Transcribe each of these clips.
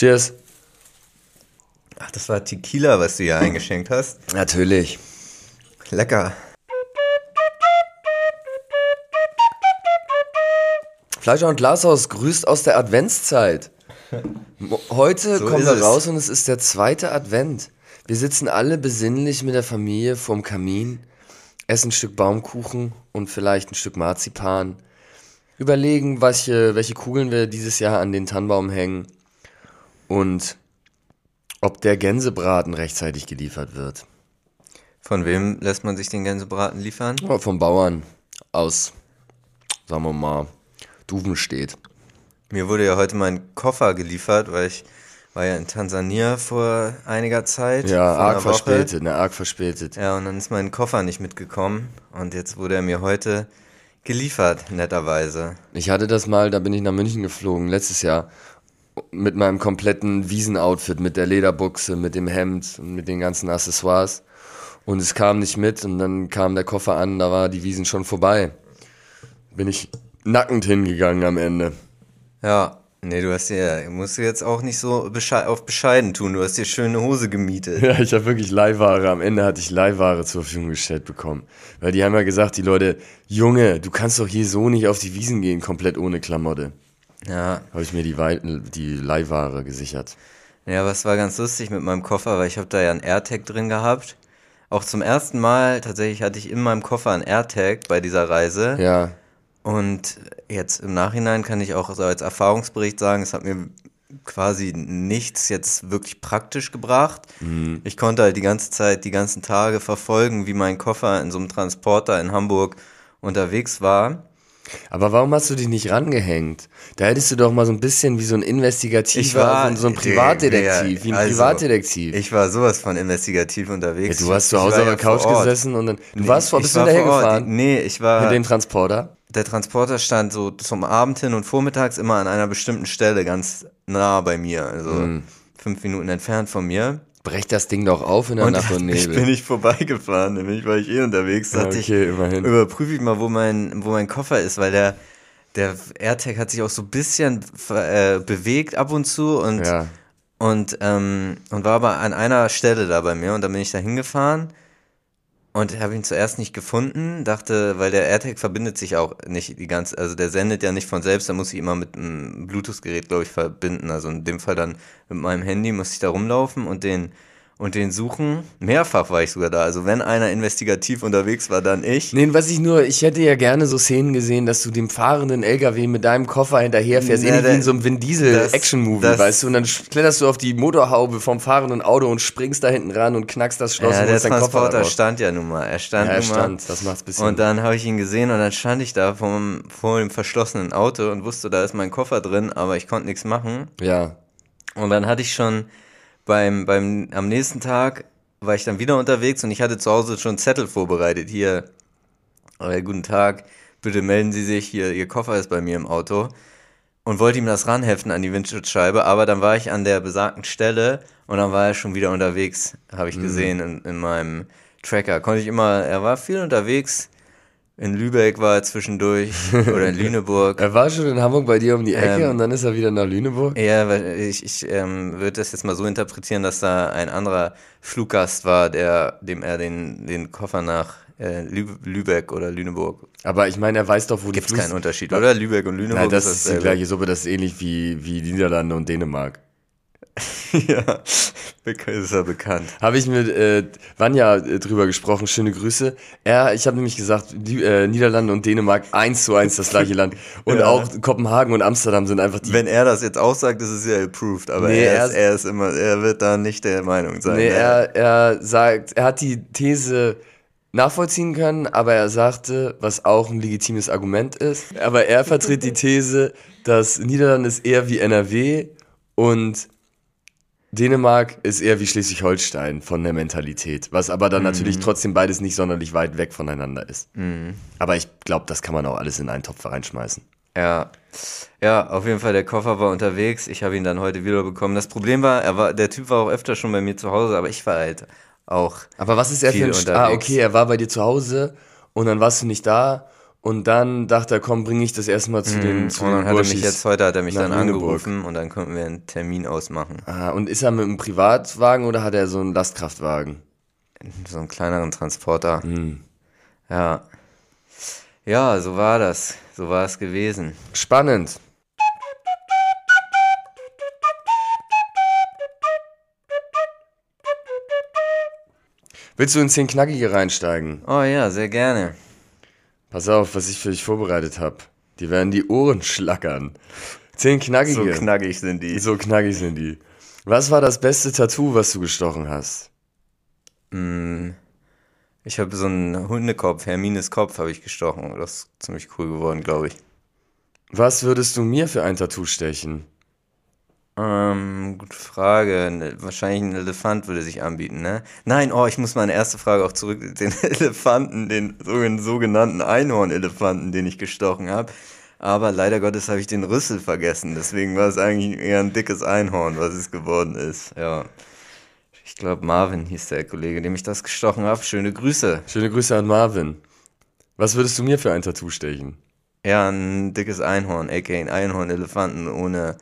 Cheers. Ach, das war Tequila, was du hier eingeschenkt hast. Natürlich. Lecker. Fleischer und Glashaus grüßt aus der Adventszeit. Heute So kommen wir es. raus und es ist der zweite Advent. Wir sitzen alle besinnlich mit der Familie vorm Kamin, essen ein Stück Baumkuchen und vielleicht ein Stück Marzipan, überlegen, welche, welche Kugeln wir dieses Jahr an den Tannenbaum hängen und ob der Gänsebraten rechtzeitig geliefert wird. Von wem lässt man sich den Gänsebraten liefern? Ja, vom Bauern aus, sagen wir mal, Duvenstedt. Mir wurde ja heute mein Koffer geliefert, weil ich war ja in Tansania vor einiger Zeit. Ja, arg verspätet, ne, arg verspätet. Ja, und dann ist mein Koffer nicht mitgekommen und jetzt wurde er mir heute geliefert, netterweise. Ich hatte das mal, da bin ich nach München geflogen, letztes Jahr, mit meinem kompletten Wiesenoutfit, mit der Lederbuchse, mit dem Hemd und mit den ganzen Accessoires. Und es kam nicht mit und dann kam der Koffer an, da war die Wiesen schon vorbei. Bin ich nackend hingegangen am Ende. Ja, nee, du hast dir, musst du jetzt auch nicht so besche auf bescheiden tun, du hast dir schöne Hose gemietet. Ja, ich habe wirklich Leihware. Am Ende hatte ich Leihware zur Verfügung gestellt bekommen. Weil die haben ja gesagt, die Leute, Junge, du kannst doch hier so nicht auf die Wiesen gehen, komplett ohne Klamotte. Ja, Habe ich mir die, Wei- die Leihware gesichert. Ja, aber es war ganz lustig mit meinem Koffer, weil ich habe da ja einen AirTag drin gehabt. Auch zum ersten Mal tatsächlich hatte ich in meinem Koffer einen AirTag bei dieser Reise. Ja, Und jetzt im Nachhinein kann ich auch so als Erfahrungsbericht sagen, es hat mir quasi nichts jetzt wirklich praktisch gebracht. Ich konnte halt die ganze Zeit, die ganzen Tage verfolgen, wie mein Koffer in so einem Transporter in Hamburg unterwegs war. Aber warum hast du dich nicht rangehängt? Da hättest du doch mal so ein bisschen wie so ein Investigativer, so, so ein Privatdetektiv, wie ein also, Privatdetektiv. Ich war sowas von investigativ ja, unterwegs. du hast zu Ich Hause war auf ja der Couch gesessen und dann. Du Nee, warst vor, ich bist du war hinterher vor Ort. gefahren? Nee, ich war. Mit dem Transporter? Der Transporter stand so zum Abend hin und vormittags immer an einer bestimmten Stelle, ganz nah bei mir, also Hm. fünf Minuten entfernt von mir. Brech das Ding doch auf in der Und Nacht und ich Nebel. bin nicht vorbeigefahren, nämlich war ich eh unterwegs. Ja, okay, ich, immerhin. überprüfe ich mal, wo mein, wo mein Koffer ist, weil der, der AirTag hat sich auch so ein bisschen äh, bewegt ab und zu und, ja. und, ähm, und war aber an einer Stelle da bei mir und dann bin ich da hingefahren und habe ihn zuerst nicht gefunden, dachte, weil der AirTag verbindet sich auch nicht die ganze, also der sendet ja nicht von selbst, da muss ich immer mit einem Bluetooth-Gerät, glaube ich, verbinden. Also in dem Fall dann mit meinem Handy muss ich da rumlaufen und den und den suchen. Mehrfach war ich sogar da. Also wenn einer investigativ unterwegs war, dann ich. Nee, was ich nur, ich hätte ja gerne so Szenen gesehen, dass du dem fahrenden LKW mit deinem Koffer hinterherfährst, Ja, ähnlich wie in so einem Vin Diesel Action-Movie, das- weißt du, und dann kletterst du auf die Motorhaube vom fahrenden Auto und springst da hinten ran und knackst das Schloss Ja, und der Transporter stand ja nun mal. Er stand Ja, er nun mal. stand, das macht's bisschen. Und dann habe ich ihn gesehen und dann stand ich da vom, vor dem verschlossenen Auto und wusste, da ist mein Koffer drin, aber ich konnte nichts machen. ja, Und dann hatte ich schon beim, beim, am nächsten Tag war ich dann wieder unterwegs und ich hatte zu Hause schon einen Zettel vorbereitet. Hier, äh, guten Tag, bitte melden Sie sich, hier, Ihr Koffer ist bei mir im Auto. Und wollte ihm das ranheften an die Windschutzscheibe, aber dann war ich an der besagten Stelle und dann war er schon wieder unterwegs, habe ich gesehen in, in meinem Tracker. Konnte ich immer, er war viel unterwegs. In Lübeck war er zwischendurch oder in Lüneburg. er war schon in Hamburg bei dir um die Ecke Ähm, und dann ist er wieder nach Lüneburg. Ja, weil ich, ich ähm, würde das jetzt mal so interpretieren, dass da ein anderer Fluggast war, der, dem er den, den Koffer nach äh, Lü Lübeck oder Lüneburg. Aber ich meine, er weiß doch, wo Gibt's die Flug- keinen Unterschied, oder? Lübeck und Lüneburg Nein, das ist die dasselbe. gleiche Suppe, das ist ähnlich wie, wie Niederlande und Dänemark. ja, ist ja bekannt. Habe ich mit äh, Vanja äh, drüber gesprochen, schöne Grüße. Er, ich habe nämlich gesagt, die, äh, Niederlande und Dänemark eins zu eins das gleiche Land. Und Ja. auch Kopenhagen und Amsterdam sind einfach die. Wenn er das jetzt auch sagt, ist es ja approved, aber Nee, er, ist, ist- er ist immer, er wird da nicht der Meinung sein. nee, er, er sagt, er hat die These nachvollziehen können, aber er sagte, was auch ein legitimes Argument ist, aber er vertritt die These, dass Niederlande ist eher wie NRW und Dänemark ist eher wie Schleswig-Holstein von der Mentalität, was aber dann natürlich trotzdem beides nicht sonderlich weit weg voneinander ist. Aber ich glaube, das kann man auch alles in einen Topf reinschmeißen. Ja. Ja, auf jeden Fall, der Koffer war unterwegs. Ich habe ihn dann heute wieder bekommen. Das Problem war, er war, der Typ war auch öfter schon bei mir zu Hause, aber ich war halt auch. Aber was ist er für ein... St- Ah, okay, er war bei dir zu Hause und dann warst du nicht da Und dann dachte er, komm, bringe ich das erstmal zu den, zu und den dann hat er mich jetzt heute hat er mich dann Lüneburg. angerufen und dann konnten wir einen Termin ausmachen. Ah, und ist er mit einem Privatwagen oder hat er so einen Lastkraftwagen? So einen kleineren Transporter. Hm. Ja. Ja, so war das. So war es gewesen. Spannend. Willst du in 10 Knackige reinsteigen? Oh ja, sehr gerne. Pass auf, was ich für dich vorbereitet habe. Die werden die Ohren schlackern. 10 Knackige. So knackig sind die. So knackig sind die. Was war das beste Tattoo, was du gestochen hast? Mm, Ich habe so einen Hundekopf, Hermines Kopf habe ich gestochen. Das ist ziemlich cool geworden, glaube ich. Was würdest du mir für ein Tattoo stechen? Ähm, gute Frage. Wahrscheinlich ein Elefant würde sich anbieten, ne? Nein, oh, ich muss meine erste Frage auch zurück. Den Elefanten, den sogen- sogenannten Einhornelefanten, den ich gestochen habe. Aber leider Gottes habe ich den Rüssel vergessen. Deswegen war es eigentlich eher ein dickes Einhorn, was es geworden ist. Ja. Ich glaube, Marvin hieß der Kollege, dem ich das gestochen habe. Schöne Grüße. Schöne Grüße an Marvin. Was würdest du mir für ein Tattoo stechen? Ja, ein dickes Einhorn, aka ein Einhornelefanten ohne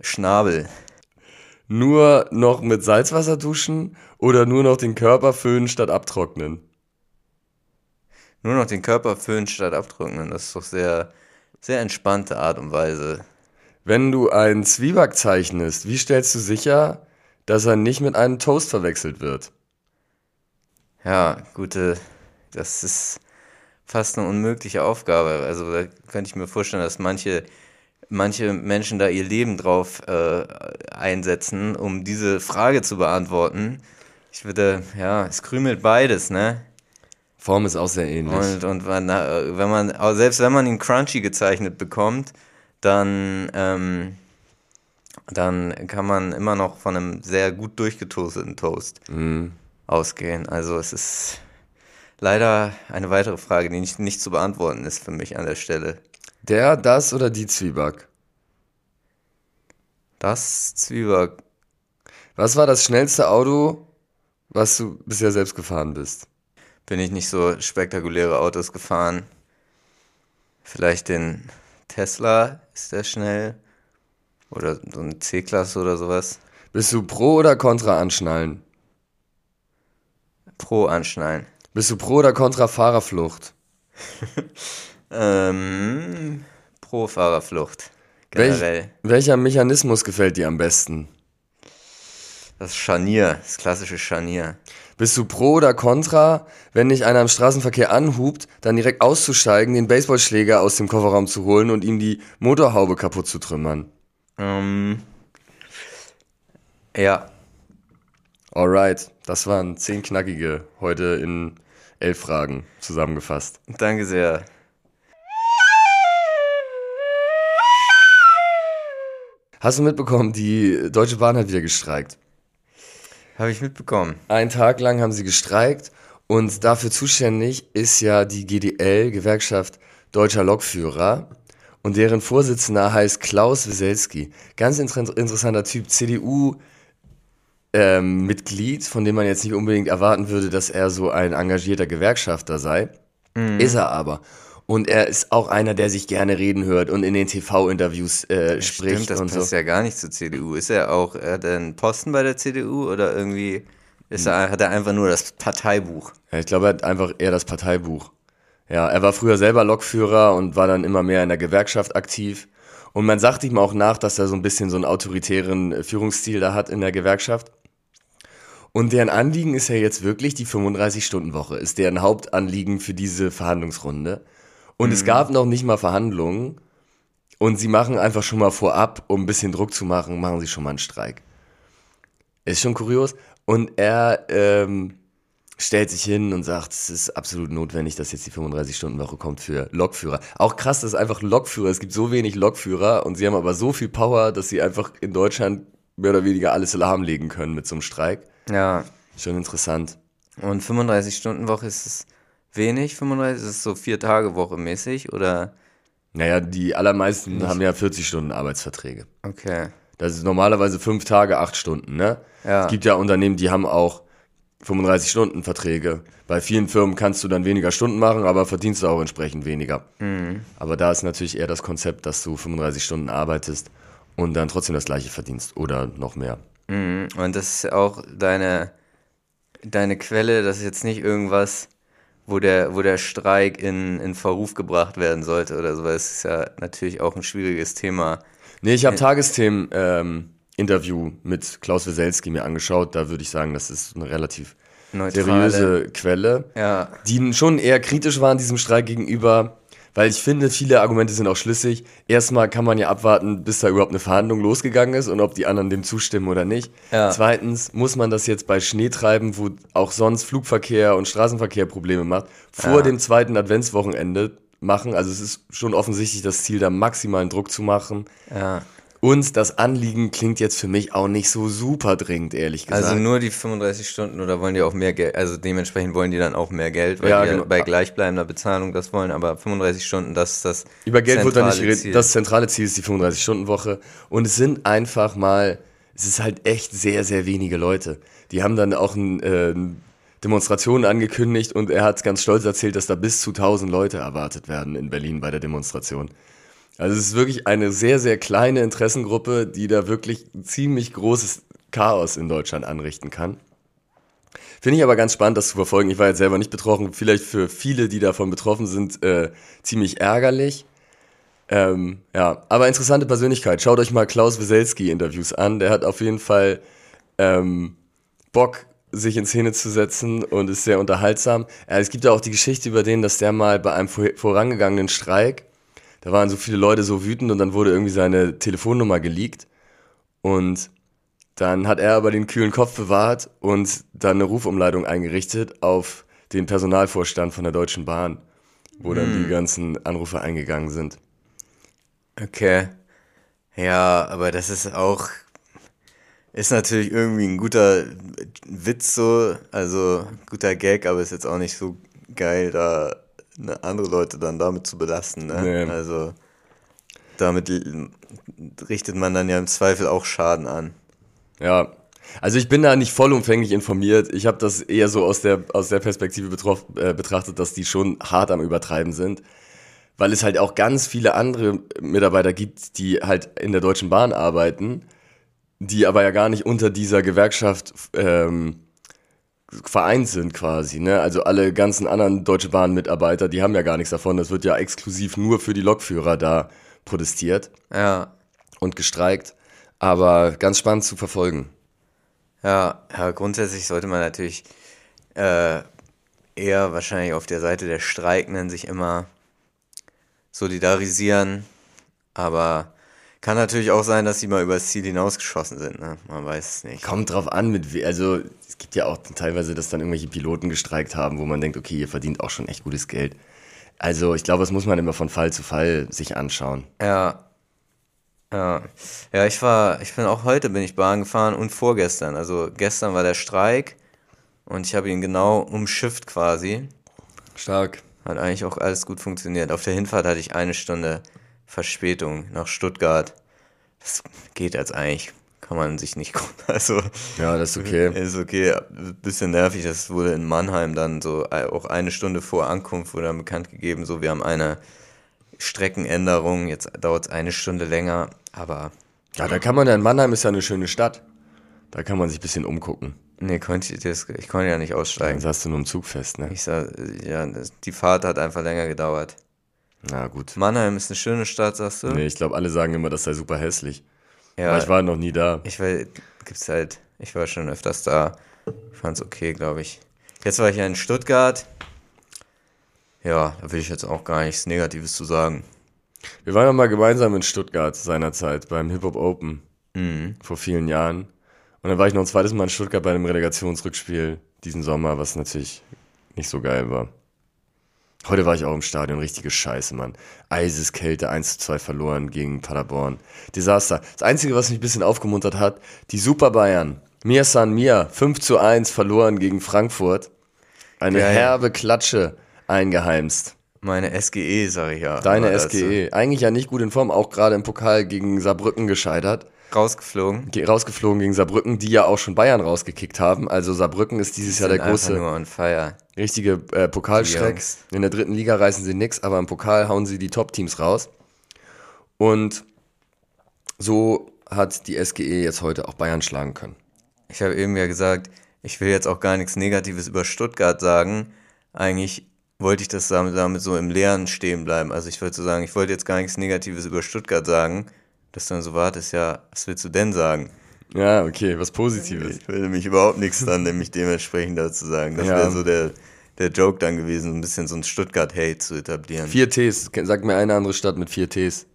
Schnabel. Nur noch mit Salzwasser duschen oder nur noch den Körper föhnen statt abtrocknen? Nur noch den Körper föhnen statt abtrocknen. Das ist doch sehr, sehr entspannte Art und Weise. Wenn du einen Zwieback zeichnest, wie stellst du sicher, dass er nicht mit einem Toast verwechselt wird? Ja, gute, das ist fast eine unmögliche Aufgabe. Also da könnte ich mir vorstellen, dass manche, manche Menschen da ihr Leben drauf äh, einsetzen, um diese Frage zu beantworten. Ich würde, ja, es krümelt beides, ne? Form ist auch sehr ähnlich. Und, und wenn, wenn man, selbst wenn man ihn crunchy gezeichnet bekommt, dann, ähm, dann kann man immer noch von einem sehr gut durchgetoasteten Toast ausgehen. Also es ist leider eine weitere Frage, die nicht, nicht zu beantworten ist für mich an der Stelle. Der, das oder die Zwieback? Das Zwieback. Was war das schnellste Auto, was du bisher selbst gefahren bist? Bin ich nicht so spektakuläre Autos gefahren. Vielleicht den Tesla, ist der schnell? Oder so eine C-Klasse oder sowas. Bist du pro oder contra anschnallen? Pro anschnallen. Bist du pro oder contra Fahrerflucht? Ähm, pro Fahrerflucht. Welch, Generell. welcher Mechanismus gefällt dir am besten? Das Scharnier, das klassische Scharnier. Bist du pro oder contra, wenn dich einer im Straßenverkehr anhubt, dann direkt auszusteigen, den Baseballschläger aus dem Kofferraum zu holen und ihm die Motorhaube kaputt zu trümmern? Ähm, ja, Alright, das waren zehn knackige heute in elf Fragen zusammengefasst. danke sehr. Hast du mitbekommen, die Deutsche Bahn hat wieder gestreikt. Habe ich mitbekommen. Einen Tag lang haben sie gestreikt und dafür zuständig ist ja die GDL, Gewerkschaft Deutscher Lokführer. Und deren Vorsitzender heißt Klaus Wieselski. Ganz inter interessanter Typ, CDU-Mitglied, von dem man jetzt nicht unbedingt erwarten würde, dass er so ein engagierter Gewerkschafter sei. Ist er aber. Und er ist auch einer, der sich gerne reden hört und in den TV-Interviews äh, spricht Stimmt, das und passt so. ja gar nicht zur CDU. Ist er auch, er hat er einen Posten bei der CDU oder irgendwie ist er, hat er einfach nur das Parteibuch? Ja, ich glaube, er hat einfach eher das Parteibuch. Ja, er war früher selber Lokführer und war dann immer mehr in der Gewerkschaft aktiv. Und man sagt ihm auch nach, dass er so ein bisschen so einen autoritären äh, Führungsstil da hat in der Gewerkschaft. Und deren Anliegen ist ja jetzt wirklich die 35-Stunden-Woche, ist deren Hauptanliegen für diese Verhandlungsrunde. Und es gab noch nicht mal Verhandlungen. Und sie machen einfach schon mal vorab, um ein bisschen Druck zu machen, machen sie schon mal einen Streik. Ist schon kurios. Und er ähm, stellt sich hin und sagt, es ist absolut notwendig, dass jetzt die 35-Stunden-Woche kommt für Lokführer. Auch krass, das ist einfach Lokführer. Es gibt so wenig Lokführer und sie haben aber so viel Power, dass sie einfach in Deutschland mehr oder weniger alles lahmlegen können mit so einem Streik. Ja. Schon interessant. Und 35-Stunden-Woche ist es wenig? 35? Ist es so Vier-Tage-Woche mäßig oder? Naja, die allermeisten haben ja 40 Stunden Arbeitsverträge. Okay. Das ist normalerweise fünf Tage, acht Stunden, ne? Ja. Es gibt ja Unternehmen, die haben auch 35-Stunden-Verträge. Bei vielen Firmen kannst du dann weniger Stunden machen, aber verdienst du auch entsprechend weniger. Mhm. Aber da ist natürlich eher das Konzept, dass du 35 Stunden arbeitest und dann trotzdem das gleiche verdienst oder noch mehr. Mhm. Und das ist auch deine, deine Quelle, das ist jetzt nicht irgendwas, wo der, wo der Streik in, in Verruf gebracht werden sollte oder so, weil es ist ja natürlich auch ein schwieriges Thema. Nee, ich habe Tagesthemen ähm, Interview mit Klaus Weselski mir angeschaut. Da würde ich sagen, das ist eine relativ Neutrale. seriöse Quelle, Ja. die schon eher kritisch waren diesem Streik gegenüber, weil ich finde, viele Argumente sind auch schlüssig. Erstmal kann man ja abwarten, bis da überhaupt eine Verhandlung losgegangen ist und ob die anderen dem zustimmen oder nicht. Ja. Zweitens muss man das jetzt bei Schneetreiben, wo auch sonst Flugverkehr und Straßenverkehr Probleme macht, vor Ja. dem zweiten Adventswochenende machen. Also es ist schon offensichtlich das Ziel, da maximalen Druck zu machen. Ja. Und das Anliegen klingt jetzt für mich auch nicht so super dringend, ehrlich gesagt. Also nur die 35 Stunden oder wollen die auch mehr Geld? Also dementsprechend wollen die dann auch mehr Geld, weil Ja, die genau. bei gleichbleibender Bezahlung das wollen, aber 35 Stunden, das ist das Über Geld wird da nicht geredet. Das zentrale Ziel ist die 35-Stunden-Woche. Und es sind einfach mal, es ist halt echt sehr, sehr wenige Leute. Die haben dann auch ein, äh, Demonstrationen angekündigt und er hat ganz stolz erzählt, dass da bis zu 1000 Leute erwartet werden in Berlin bei der Demonstration. Also es ist wirklich eine sehr, sehr kleine Interessengruppe, die da wirklich ein ziemlich großes Chaos in Deutschland anrichten kann. Finde ich aber ganz spannend, das zu verfolgen. Ich war jetzt selber nicht betroffen. Vielleicht für viele, die davon betroffen sind, äh, ziemlich ärgerlich. Ähm, ja, aber interessante Persönlichkeit. Schaut euch mal Klaus Weselski-Interviews an. Der hat auf jeden Fall ähm, Bock, sich in Szene zu setzen und ist sehr unterhaltsam. Äh, es gibt ja auch die Geschichte über den, dass der mal bei einem vor vorangegangenen Streik, da waren so viele Leute so wütend und dann wurde irgendwie seine Telefonnummer geleakt. Und dann hat er aber den kühlen Kopf bewahrt und dann eine Rufumleitung eingerichtet auf den Personalvorstand von der Deutschen Bahn, wo dann die ganzen Anrufe eingegangen sind. Okay. Ja, aber das ist auch, ist natürlich irgendwie ein guter Witz so, also guter Gag, aber ist jetzt auch nicht so geil, da andere Leute dann damit zu belasten. Ne? Nee. Also damit richtet man dann ja im Zweifel auch Schaden an. Ja, also ich bin da nicht vollumfänglich informiert. Ich habe das eher so aus der, aus der Perspektive betroff, äh, betrachtet, dass die schon hart am Übertreiben sind. Weil es halt auch ganz viele andere Mitarbeiter gibt, die halt in der Deutschen Bahn arbeiten, die aber ja gar nicht unter dieser Gewerkschaft ähm, vereint sind quasi. Ne? Also alle ganzen anderen Deutsche Bahn-Mitarbeiter, die haben ja gar nichts davon. Das wird ja exklusiv nur für die Lokführer da protestiert Ja, und gestreikt. Aber ganz spannend zu verfolgen. ja, ja, grundsätzlich sollte man natürlich äh, eher wahrscheinlich auf der Seite der Streikenden sich immer solidarisieren, aber kann natürlich auch sein, dass sie mal übers Ziel hinausgeschossen sind, ne? Man weiß es nicht. Kommt drauf an, mit we also es gibt ja auch teilweise, dass dann irgendwelche Piloten gestreikt haben, wo man denkt, okay, ihr verdient auch schon echt gutes Geld. Also ich glaube, das muss man immer von Fall zu Fall sich anschauen. Ja. Ja. Ja, ich war, ich bin auch heute bin ich Bahn gefahren und vorgestern. Also gestern war der Streik und ich habe ihn genau umschifft quasi. Stark. Hat eigentlich auch alles gut funktioniert. Auf der Hinfahrt hatte ich eine Stunde Verspätung nach Stuttgart. Das geht jetzt eigentlich. Kann man sich nicht. Also, Ja, das ist okay. ist okay. Bisschen nervig. Das wurde in Mannheim dann so äh, auch eine Stunde vor Ankunft wurde dann bekannt gegeben. So, wir haben eine Streckenänderung. Jetzt dauert es eine Stunde länger. Aber Ja, da kann man ja, in Mannheim ist ja eine schöne Stadt. Da kann man sich ein bisschen umgucken. nee, konnte ich, das, ich konnte ja nicht aussteigen. Dann saßt du nur im Zug fest, ne? Ich sag, ja, die Fahrt hat einfach länger gedauert. Na gut. Mannheim ist eine schöne Stadt, sagst du? Nee, ich glaube, alle sagen immer, das sei super hässlich. Ja, Aber ich war noch nie da. Ich war, gibt's halt, ich war schon öfters da. Ich fand's okay, glaube ich. Jetzt war ich ja in Stuttgart. Ja, da will ich jetzt auch gar nichts Negatives zu sagen. Wir waren ja mal gemeinsam in Stuttgart seinerzeit beim Hip Hop Open Mhm. vor vielen Jahren. Und dann war ich noch ein zweites Mal in Stuttgart bei einem Relegationsrückspiel diesen Sommer, was natürlich nicht so geil war. Heute war ich auch im Stadion, richtige Scheiße, Mann. Eiseskälte, 1 zu 2 verloren gegen Paderborn. Desaster. Das Einzige, was mich ein bisschen aufgemuntert hat, die Super Bayern. Mir San Mir, 5 zu 1 verloren gegen Frankfurt. Eine Geil. herbe Klatsche eingeheimst. Meine SGE, sag ich ja. Deine SGE. Eigentlich ja nicht gut in Form, auch gerade im Pokal gegen Saarbrücken gescheitert. Rausgeflogen. ge- rausgeflogen gegen Saarbrücken, die ja auch schon Bayern rausgekickt haben. Also Saarbrücken ist dieses Jahr der große, nur on fire. Richtige äh, Pokalschreck. Jungs. In der dritten Liga reißen sie nix, aber im Pokal hauen sie die Top-Teams raus. Und so hat die SGE jetzt heute auch Bayern schlagen können. Ich habe eben ja gesagt, ich will jetzt auch gar nichts Negatives über Stuttgart sagen. Eigentlich wollte ich das damit, damit so im Leeren stehen bleiben. Also ich wollte so sagen, ich wollte jetzt gar nichts Negatives über Stuttgart sagen. Dass dann so wartest, ja, was willst du denn sagen? Ja, okay, was Positives. Ich will nämlich überhaupt nichts dann nämlich dementsprechend dazu sagen. Das Ja. wäre so der, der Joke dann gewesen, ein bisschen so ein Stuttgart-Hate zu etablieren. Vier Ts. Sag mir eine andere Stadt mit vier Ts.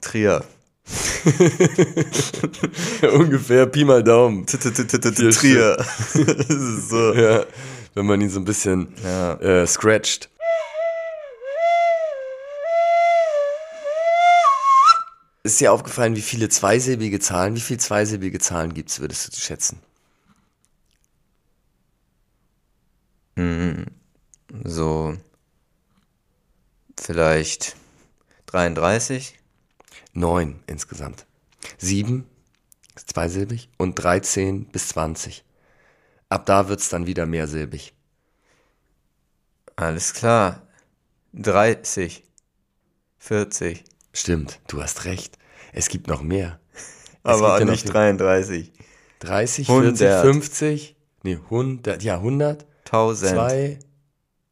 Trier. Ungefähr Pi mal Daumen. Trier. Das ist so. Ja, wenn man ihn so ein bisschen äh, scratcht. Ist dir aufgefallen, wie viele zweisilbige Zahlen, wie viele zweisilbige Zahlen gibt es, würdest du schätzen? So. Vielleicht 33. Neun insgesamt. Sieben ist zweisilbig und 13 bis 20. Ab da wird es dann wieder mehrsilbig. Alles klar. 30. 40. Stimmt, du hast recht. Es gibt noch mehr. Es Aber ja nicht 33. 30, 40, 100. 50, nee, 100, ja, 100, 1000.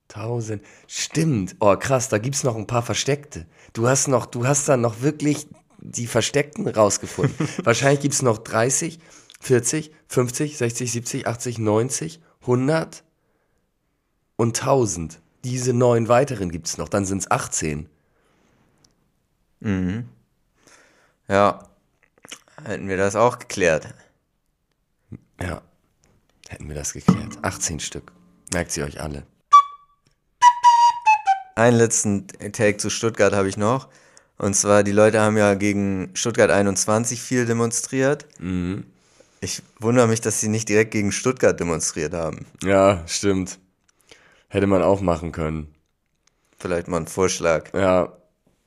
2000. Stimmt. Oh, krass, da gibt's noch ein paar versteckte. Du hast noch, du hast dann noch wirklich die Versteckten rausgefunden. Wahrscheinlich gibt's noch 30, 40, 50, 60, 70, 80, 90, 100 und 1000. Diese neun weiteren gibt's noch, dann sind's 18. Ja. Hätten wir das auch geklärt. Ja, hätten wir das geklärt. 18 Stück. Merkt sie euch alle. Einen letzten Take zu Stuttgart habe ich noch. Und zwar, die Leute haben ja gegen Stuttgart 21 viel demonstriert. Ich wundere mich, dass sie nicht direkt gegen Stuttgart demonstriert haben. Ja, stimmt. Hätte man auch machen können. Vielleicht mal ein Vorschlag. Ja,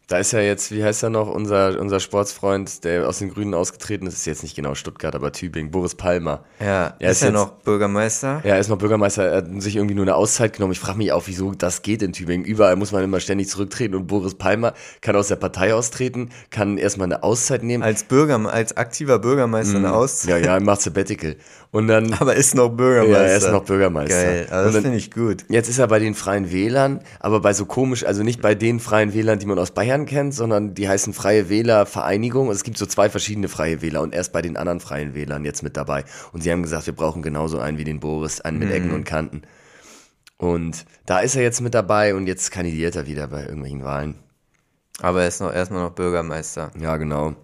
da ist ja jetzt, wie heißt er noch, unser, unser Sportsfreund, der aus den Grünen ausgetreten ist, ist jetzt nicht genau Stuttgart, aber Tübingen, Boris Palmer. Ja, Er ist, ist ja noch Bürgermeister. Ja, er ist noch Bürgermeister, er hat sich irgendwie nur eine Auszeit genommen. Ich frage mich auch, wieso das geht in Tübingen. Überall muss man immer ständig zurücktreten und Boris Palmer kann aus der Partei austreten, kann erstmal eine Auszeit nehmen. Als Bürger, als aktiver Bürgermeister eine Auszeit. Ja, ja, er macht Sabbatical. Und dann, Aber ist noch Bürgermeister. ja, er ist noch Bürgermeister. Geil, aber Und das finde ich gut. Jetzt ist er bei den Freien Wählern, aber bei so komisch, also nicht bei den Freien Wählern, die man aus Bayern kennt, sondern die heißen Freie Wähler Vereinigung. Es gibt so zwei verschiedene Freie Wähler und er ist bei den anderen Freien Wählern jetzt mit dabei. Und sie haben gesagt, wir brauchen genauso einen wie den Boris, einen mit Ecken und Kanten. Und da ist er jetzt mit dabei und jetzt kandidiert er wieder bei irgendwelchen Wahlen. Aber er ist noch erstmal noch Bürgermeister. Ja, genau.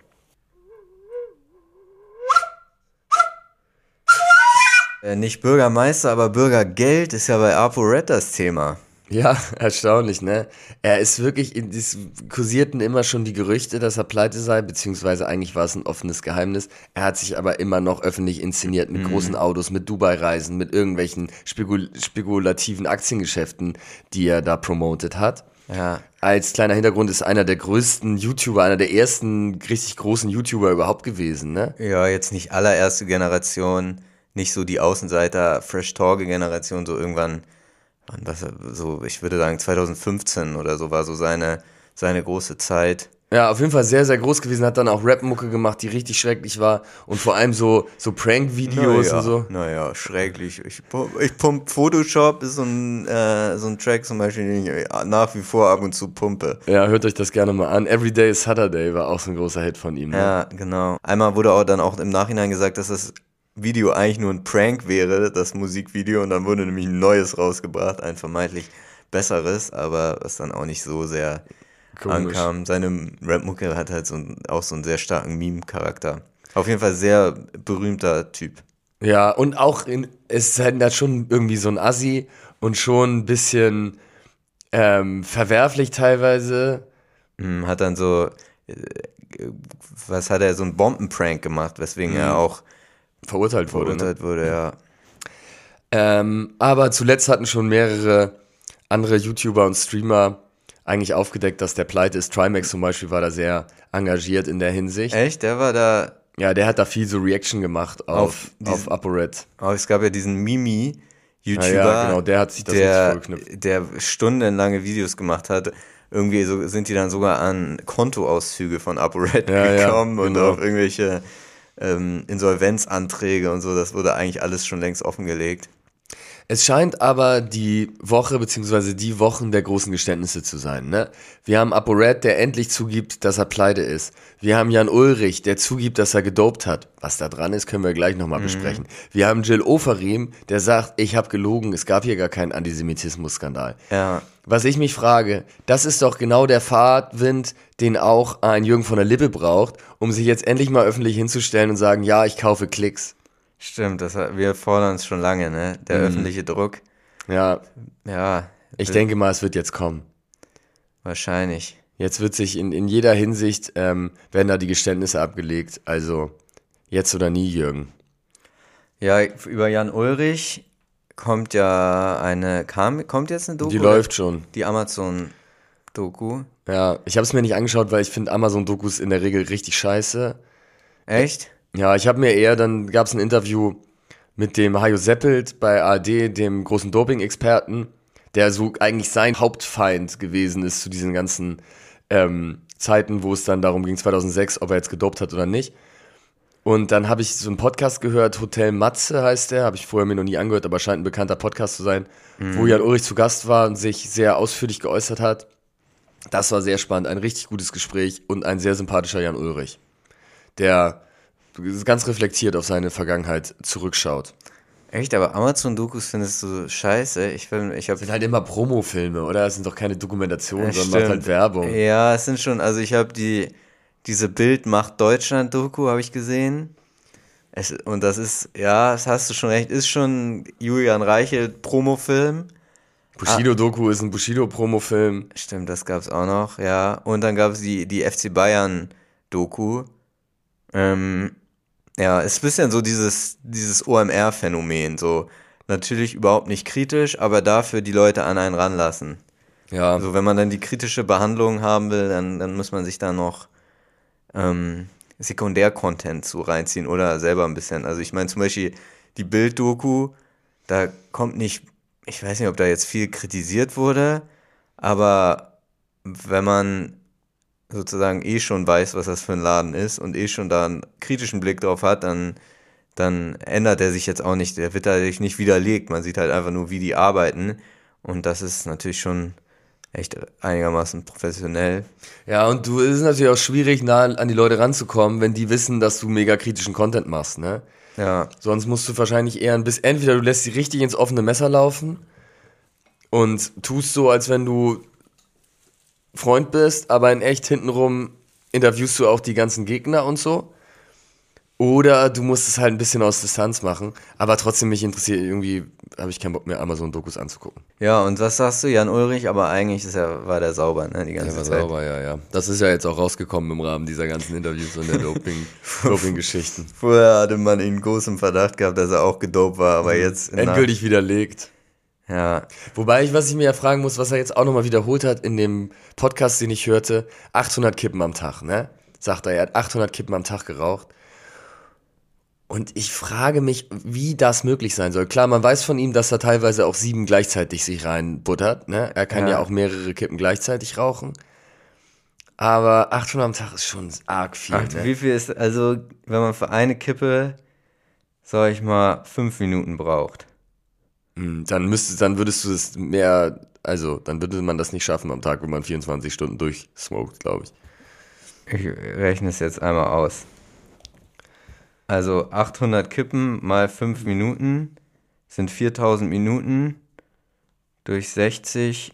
Äh, nicht Bürgermeister, aber Bürgergeld ist ja bei ApoRed das Thema. Ja, erstaunlich, ne? Er ist wirklich, in- es kursierten immer schon die Gerüchte, dass er pleite sei, beziehungsweise eigentlich war es ein offenes Geheimnis. Er hat sich aber immer noch öffentlich inszeniert mit großen Autos, mit Dubai-Reisen, mit irgendwelchen spekul spekulativen Aktiengeschäften, die er da promotet hat. Ja. Als kleiner Hintergrund ist einer der größten YouTuber, einer der ersten richtig großen YouTuber überhaupt gewesen, ne? Ja, jetzt nicht allererste Generation, nicht so die Außenseiter, Fresh Torge Generation, so irgendwann, wann was, so, ich würde sagen 2015 oder so war so seine, seine große Zeit. Ja, auf jeden Fall sehr, sehr groß gewesen, hat dann auch Rap-Mucke gemacht, die richtig schrecklich war und vor allem so, so Prank-Videos naja, und so. Naja, schrecklich. Ich, ich pump Photoshop ist so ein, äh, so ein Track zum Beispiel, den ich nach wie vor ab und zu pumpe. Ja, hört euch das gerne mal an. Everyday is Saturday war auch so ein großer Hit von ihm. Ne? Ja, genau. Einmal wurde auch dann auch im Nachhinein gesagt, dass das Video eigentlich nur ein Prank wäre, das Musikvideo, und dann wurde nämlich ein neues rausgebracht, ein vermeintlich besseres, aber was dann auch nicht so sehr Komisch. ankam. Seine Rap-Mucke hat halt so auch so einen sehr starken Meme-Charakter. Auf jeden Fall sehr berühmter Typ. Ja, und auch in, es ist halt das schon irgendwie so ein Assi und schon ein bisschen ähm, verwerflich teilweise. Hm, Hat dann so, äh, was hat er, so einen Bombenprank gemacht, weswegen er auch Verurteilt wurde. Ne? verurteilt wurde, ja. Ähm, aber zuletzt hatten schon mehrere andere YouTuber und Streamer eigentlich aufgedeckt, dass der pleite ist. Trimax zum Beispiel war da sehr engagiert in der Hinsicht. Echt? Der war da. Ja, der hat da viel so Reaction gemacht auf, Auf ApoRed. Oh, es gab ja diesen Mimi. YouTuber, Ja, ja, genau, der hat sich das der, der stundenlange Videos gemacht hat. Irgendwie so, sind die dann sogar an Kontoauszüge von ApoRed Ja, ja, gekommen und genau. auf irgendwelche ähm, Insolvenzanträge und so. Das wurde eigentlich alles schon längst offengelegt. Es scheint aber die Woche beziehungsweise die Wochen der großen Geständnisse zu sein. Ne? Wir haben ApoRed, der endlich zugibt, dass er pleite ist. Wir haben Jan Ulrich, der zugibt, dass er gedopt hat. Was da dran ist, können wir gleich nochmal Mhm. besprechen. Wir haben Jill Oferim, der sagt, ich habe gelogen, es gab hier gar keinen Antisemitismus-Skandal. Ja. Was ich mich frage, das ist doch genau der Fahrtwind, den auch ein Jürgen von der Lippe braucht, um sich jetzt endlich mal öffentlich hinzustellen und sagen, ja, ich kaufe Klicks. Stimmt, das, wir fordern es schon lange, ne? Der Mhm. öffentliche Druck. Ja, Ja, ich wird- denke mal, es wird jetzt kommen. wahrscheinlich. Jetzt wird sich in, in jeder Hinsicht, ähm, werden da die Geständnisse abgelegt. Also jetzt oder nie, Jürgen. Ja, über Jan Ulrich kommt ja eine, kam, kommt jetzt eine Doku? Die läuft schon. Die Amazon-Doku. Ja, ich habe es mir nicht angeschaut, weil ich finde Amazon-Dokus in der Regel richtig scheiße. Echt? Ja, ich habe mir eher, dann gab es ein Interview mit dem Hajo Seppelt bei ARD, dem großen Doping-Experten, der so eigentlich sein Hauptfeind gewesen ist zu diesen ganzen ähm, Zeiten, wo es dann darum ging, 2006, ob er jetzt gedopt hat oder nicht. Und dann habe ich so einen Podcast gehört, Hotel Matze heißt der, habe ich vorher mir noch nie angehört, aber scheint ein bekannter Podcast zu sein, wo Jan Ulrich zu Gast war und sich sehr ausführlich geäußert hat. Das war sehr spannend, ein richtig gutes Gespräch und ein sehr sympathischer Jan Ulrich, der ganz reflektiert auf seine Vergangenheit zurückschaut. Echt? Aber Amazon-Dokus findest du scheiße? Ich, find- ich habe sind halt immer Promofilme, oder? Es sind doch keine Dokumentationen, Ja, sondern macht halt. Werbung. Ja, es sind schon, also ich habe die, diese Bild macht Deutschland Doku, habe ich gesehen. Es, und das ist, ja, das hast du schon recht, ist schon Julian Reichelt Promofilm. Bushido-Doku ist ein Bushido-Promofilm. Stimmt, das gab's auch noch, ja. Und dann gab's die, die FC Bayern Doku. Ähm, ja, ist ein bisschen so dieses, dieses OMR-Phänomen, so natürlich überhaupt nicht kritisch, aber dafür die Leute an einen ranlassen. Ja, Also wenn man dann die kritische Behandlung haben will, dann, dann muss man sich da noch ähm, Sekundär-Content zu reinziehen oder selber ein bisschen. Also ich meine zum Beispiel die Bild-Doku, da kommt nicht, ich weiß nicht, ob da jetzt viel kritisiert wurde, aber wenn man sozusagen eh schon weiß, was das für ein Laden ist und eh schon da einen kritischen Blick drauf hat, dann, dann ändert er sich jetzt auch nicht, der wird dadurch nicht widerlegt. Man sieht halt einfach nur, wie die arbeiten und das ist natürlich schon echt einigermaßen professionell. ja, und du es ist natürlich auch schwierig, nah an die Leute ranzukommen, wenn die wissen, dass du mega kritischen Content machst, ne? Ja, Sonst musst du wahrscheinlich eher ein bisschen, entweder du lässt sie richtig ins offene Messer laufen und tust so, als wenn du Freund bist, aber in echt hintenrum interviewst du auch die ganzen Gegner und so. Oder du musst es halt ein bisschen aus Distanz machen, aber trotzdem mich interessiert, irgendwie habe ich keinen Bock mehr, Amazon-Dokus anzugucken. ja, und was sagst du, Jan Ulrich? Aber eigentlich ist er, war der sauber, ne, die ganze Zeit. ja, ja. Das ist ja jetzt auch rausgekommen im Rahmen dieser ganzen Interviews und der Doping- Doping-Geschichten. Vorher hatte man ihn groß im Verdacht gehabt, dass er auch gedopt war, aber jetzt in Endgültig widerlegt. Ja, Wobei ich, was ich mir ja fragen muss, was er jetzt auch nochmal wiederholt hat in dem Podcast, den ich hörte, 800 Kippen am Tag, ne? Sagt er, er hat 800 Kippen am Tag geraucht. Und ich frage mich, wie das möglich sein soll. Klar, man weiß von ihm, dass er teilweise auch sieben gleichzeitig sich reinbuttert, ne? Er kann ja, Ja. auch mehrere Kippen gleichzeitig rauchen. Aber 800 am Tag ist schon arg viel, Ach, ne? wie viel ist, also wenn man für eine Kippe, sag ich mal, fünf Minuten braucht. Hm, Dann müsste, dann würdest du es mehr, also, dann würde man das nicht schaffen am Tag, wenn man 24 Stunden durchsmoked, glaube ich. Ich rechne es jetzt einmal aus. Also 800 Kippen mal 5 Minuten sind 4000 Minuten durch 60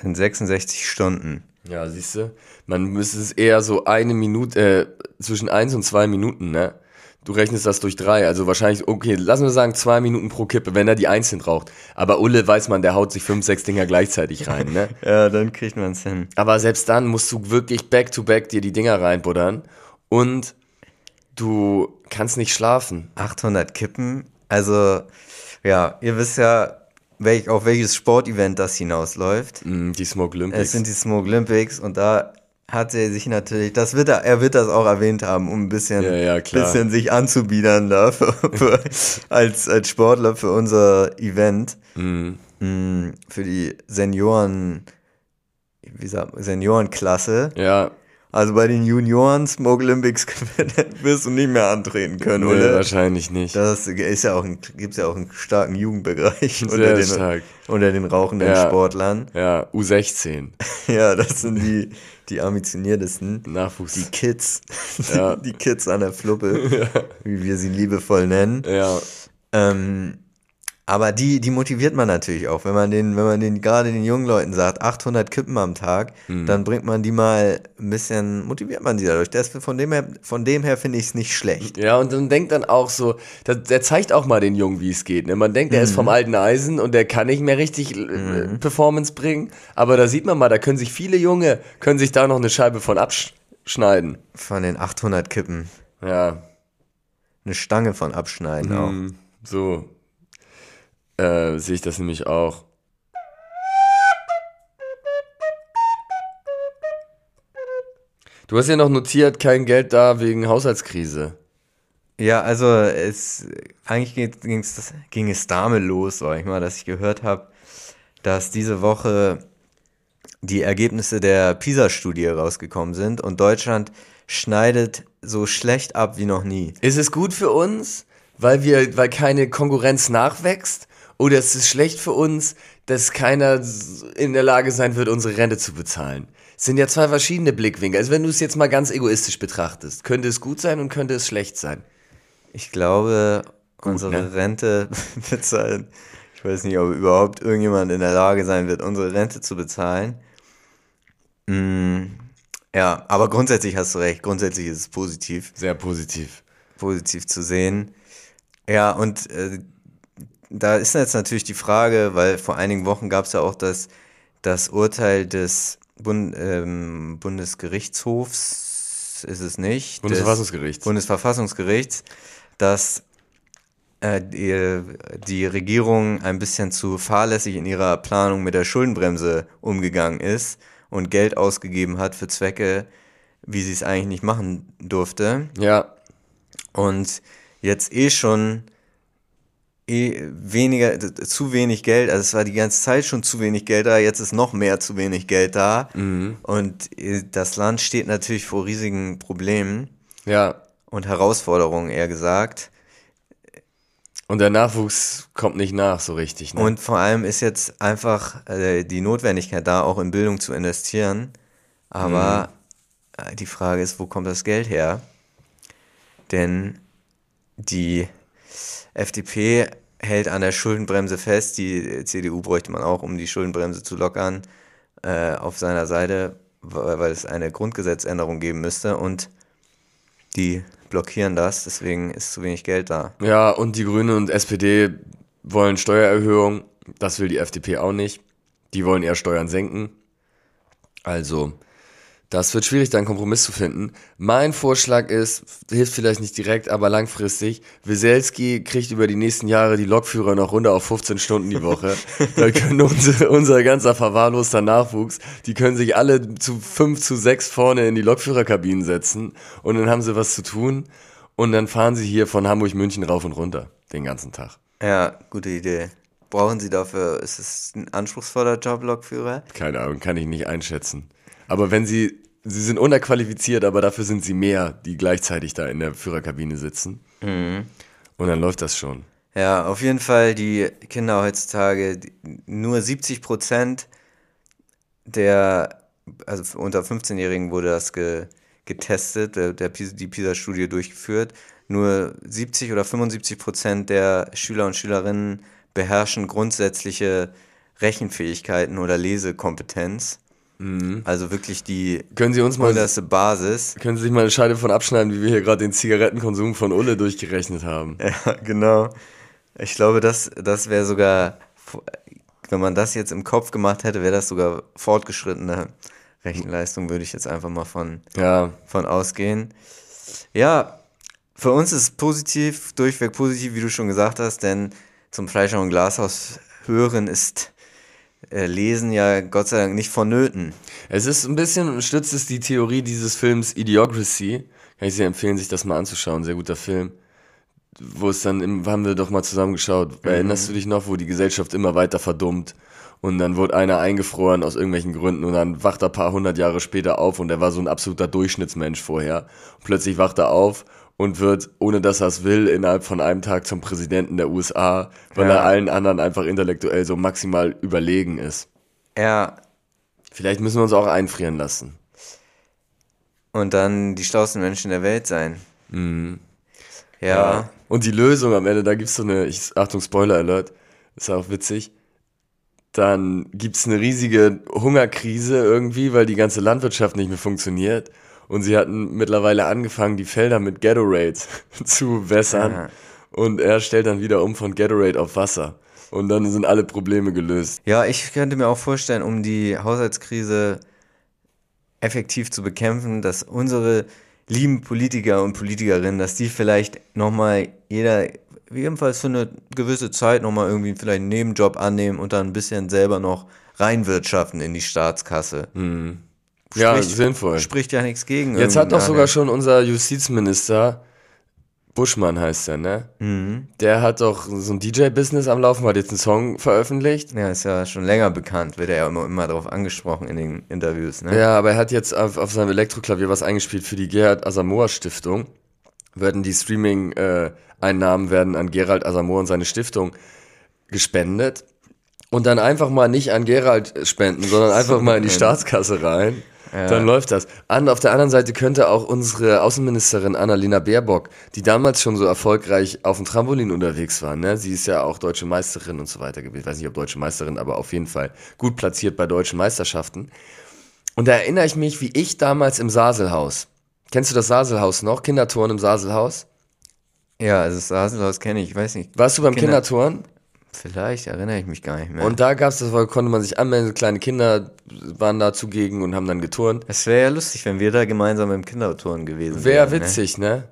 sind 66 Stunden. Ja, siehst du, man müsste es eher so eine Minute, äh, zwischen eins und zwei Minuten, ne? Du rechnest das durch drei, also wahrscheinlich, okay, lassen wir sagen, zwei Minuten pro Kippe, wenn er die einzeln raucht. Aber Ulle weiß man, der haut sich fünf, sechs Dinger gleichzeitig rein, ne? Ja, dann kriegt man es hin. Aber selbst dann musst du wirklich back to back dir die Dinger reinbuddern und du kannst nicht schlafen. 800 Kippen, also ja, ihr wisst ja, welch, auf welches Sportevent das hinausläuft. Mm, die Smoke Olympics. Es sind die Smoke Olympics und da hat er sich natürlich, das wird er, er wird das auch erwähnt haben, um ein bisschen, Ja, ja, bisschen sich anzubiedern da für, für, als, als Sportler für unser Event. Mm. Mm, Für die Senioren, wie sagt man, Seniorenklasse. Ja, Also bei den Junioren Smoke Olympics wirst du nicht mehr antreten können, nee, oder? wahrscheinlich nicht. Das ist ja auch ein, gibt's ja auch einen starken Jugendbereich unter Sehr den, stark. unter den rauchenden Ja. Sportlern. Ja, U16. Ja, das sind die, die ambitioniertesten. Nachwuchs. Die Kids. Ja. Die Kids an der Fluppe, wie wir sie liebevoll nennen. ja, Ähm, aber die, die motiviert man natürlich auch. Wenn man den, wenn man den, gerade den jungen Leuten sagt, 800 Kippen am Tag, Mhm. dann bringt man die mal ein bisschen, motiviert man sie dadurch. Das, von dem her, von dem her finde ich es nicht schlecht. Ja, und dann denkt dann auch so, der, der zeigt auch mal den Jungen, wie es geht. Ne? Man denkt, er ist vom alten Eisen und der kann nicht mehr richtig äh, Performance bringen. Aber da sieht man mal, da können sich viele Junge, können sich da noch eine Scheibe von abschneiden. Von den 800 Kippen. Ja, Eine Stange von abschneiden auch. mm, so äh, sehe ich das nämlich auch. Du hast ja noch notiert, kein Geld da wegen Haushaltskrise. Ja, also es eigentlich geht, ging's, ging es damit los, sag ich mal, dass ich gehört habe, dass diese Woche die Ergebnisse der PISA-Studie rausgekommen sind und Deutschland schneidet so schlecht ab wie noch nie. Ist es gut für uns, weil wir, weil keine Konkurrenz nachwächst? Oder ist es schlecht für uns, dass keiner in der Lage sein wird, unsere Rente zu bezahlen? Es sind ja zwei verschiedene Blickwinkel. Also wenn du es jetzt mal ganz egoistisch betrachtest, könnte es gut sein und könnte es schlecht sein. Ich glaube, unsere ne? Rente bezahlen. Ich weiß nicht, ob überhaupt irgendjemand in der Lage sein wird, unsere Rente zu bezahlen. Mm, ja, aber grundsätzlich hast du recht. Grundsätzlich ist es positiv. Sehr positiv. positiv zu sehen. Ja, und äh, da ist jetzt natürlich die Frage, weil vor einigen Wochen gab es ja auch das, das Urteil des Bund, ähm, Bundesgerichtshofs, ist es nicht? Bundesverfassungsgerichts. Des Bundesverfassungsgerichts, dass äh, die, die Regierung ein bisschen zu fahrlässig in ihrer Planung mit der Schuldenbremse umgegangen ist und Geld ausgegeben hat für Zwecke, wie sie es eigentlich nicht machen durfte Ja, und jetzt eh schon eh weniger, zu wenig Geld, also es war die ganze Zeit schon zu wenig Geld da, jetzt ist noch mehr zu wenig Geld da und eh, das Land steht natürlich vor riesigen Problemen ja. und Herausforderungen, eher gesagt. Und der Nachwuchs kommt nicht nach so richtig. Ne? Und vor allem ist jetzt einfach äh, die Notwendigkeit da, auch in Bildung zu investieren. Aber äh, die Frage ist, wo kommt das Geld her? Denn die FDP hält an der Schuldenbremse fest. Die CDU bräuchte man auch, um die Schuldenbremse zu lockern, äh, auf seiner Seite, weil, es eine Grundgesetzänderung geben müsste. Und die blockieren das, deswegen ist zu wenig Geld da. Ja, und die Grüne und SPD wollen Steuererhöhung. Das will die FDP auch nicht. Die wollen eher Steuern senken. Also, das wird schwierig, da einen Kompromiss zu finden. Mein Vorschlag ist, hilft vielleicht nicht direkt, aber langfristig, Wieselski kriegt über die nächsten Jahre die Lokführer noch runter auf 15 Stunden die Woche. da können unsere, unser ganzer verwahrloster Nachwuchs, die können sich alle zu fünf, zu sechs vorne in die Lokführerkabinen setzen und dann haben sie was zu tun und dann fahren sie hier von Hamburg München rauf und runter den ganzen Tag. Ja, gute Idee. Brauchen Sie dafür, ist es ein anspruchsvoller Job, Lokführer? Keine Ahnung, kann ich nicht einschätzen. Aber wenn sie, sie sind unterqualifiziert, aber dafür sind sie mehr, die gleichzeitig da in der Führerkabine sitzen. Und dann läuft das schon. Ja, auf jeden Fall die Kinder heutzutage, die, nur 70 Prozent der, also unter 15-Jährigen wurde das ge, getestet, der, der, Pisa- die PISA-Studie durchgeführt. Nur 70 oder 75 Prozent der Schüler und Schülerinnen beherrschen grundsätzliche Rechenfähigkeiten oder Lesekompetenz. Also wirklich die Können Sie uns mal, unterste Basis. können Sie sich mal eine Scheibe von abschneiden, wie wir hier gerade den Zigarettenkonsum von Ulle durchgerechnet haben? Ja, genau. Ich glaube, das, das wäre sogar, wenn man das jetzt im Kopf gemacht hätte, wäre das sogar fortgeschrittene Rechenleistung, würde ich jetzt einfach mal von, Ja, von ausgehen. Ja, für uns ist es positiv, durchweg positiv, wie du schon gesagt hast, denn zum Fleischer und Glashaus Hören ist Lesen ja Gott sei Dank nicht vonnöten. Es ist ein bisschen, stützt es die Theorie dieses Films Idiocracy. Kann ich sehr empfehlen, sich das mal anzuschauen. Sehr guter Film. Wo es dann, im, haben wir doch mal zusammengeschaut. Mhm. Erinnerst du dich noch, wo die Gesellschaft immer weiter verdummt? Und dann wurde einer eingefroren aus irgendwelchen Gründen und dann wacht er ein paar hundert Jahre später auf und er war so ein absoluter Durchschnittsmensch vorher. Und plötzlich wacht er auf und wird, ohne dass er es will, innerhalb von einem Tag zum Präsidenten der USA, weil ja. er allen anderen einfach intellektuell so maximal überlegen ist. Ja. Vielleicht müssen wir uns auch einfrieren lassen. Und dann die schlauesten Menschen der Welt sein. Mhm. Ja. ja. Und die Lösung am Ende, da gibt's so eine, ich, Achtung, Spoiler Alert, ist auch witzig. Dann gibt's eine riesige Hungerkrise irgendwie, weil die ganze Landwirtschaft nicht mehr funktioniert. Und sie hatten mittlerweile angefangen, die Felder mit Gatorade zu wässern. Ja. Und er stellt dann wieder um von Gatorade auf Wasser. Und dann sind alle Probleme gelöst. Ja, ich könnte mir auch vorstellen, um die Haushaltskrise effektiv zu bekämpfen, dass unsere lieben Politiker und Politikerinnen, dass die vielleicht nochmal jeder, jedenfalls für eine gewisse Zeit nochmal irgendwie vielleicht einen Nebenjob annehmen und dann ein bisschen selber noch reinwirtschaften in die Staatskasse. Mhm. Ja, spricht, sinnvoll. Spricht ja nichts gegen. Jetzt hat doch sogar schon unser Justizminister, Buschmann heißt er, ne? Mhm. Der hat doch so ein DJ-Business am Laufen, hat jetzt einen Song veröffentlicht. Ja, ist ja schon länger bekannt, wird er ja immer, immer darauf angesprochen in den Interviews, ne? Ja, aber er hat jetzt auf, auf seinem Elektroklavier was eingespielt für die Gerhard Asamoah Stiftung. Werden die Streaming-Einnahmen werden an Gerald Asamoah und seine Stiftung gespendet. Und dann einfach mal nicht an Gerald spenden, sondern einfach mal in die Staatskasse rein. Ja. Dann läuft das. An, auf der anderen Seite könnte auch unsere Außenministerin Annalena Baerbock, die damals schon so erfolgreich auf dem Trampolin unterwegs war, ne? sie ist ja auch deutsche Meisterin und so weiter gewesen. Ich weiß nicht, ob deutsche Meisterin, aber auf jeden Fall gut platziert bei deutschen Meisterschaften. Und da erinnere ich mich, wie ich damals im Saselhaus. Kennst du das Saselhaus noch? Kinderturn im Saselhaus? Ja, also das Saselhaus kenne ich, ich weiß nicht. Warst du beim Kinder Kinderturn? Vielleicht erinnere ich mich gar nicht mehr. Und da gab es das, konnte man sich anmelden, kleine Kinder waren da zugegen und haben dann geturnt. Es wäre ja lustig, wenn wir da gemeinsam im Kinderturnen gewesen wären. Wäre ne? witzig, ne? ne?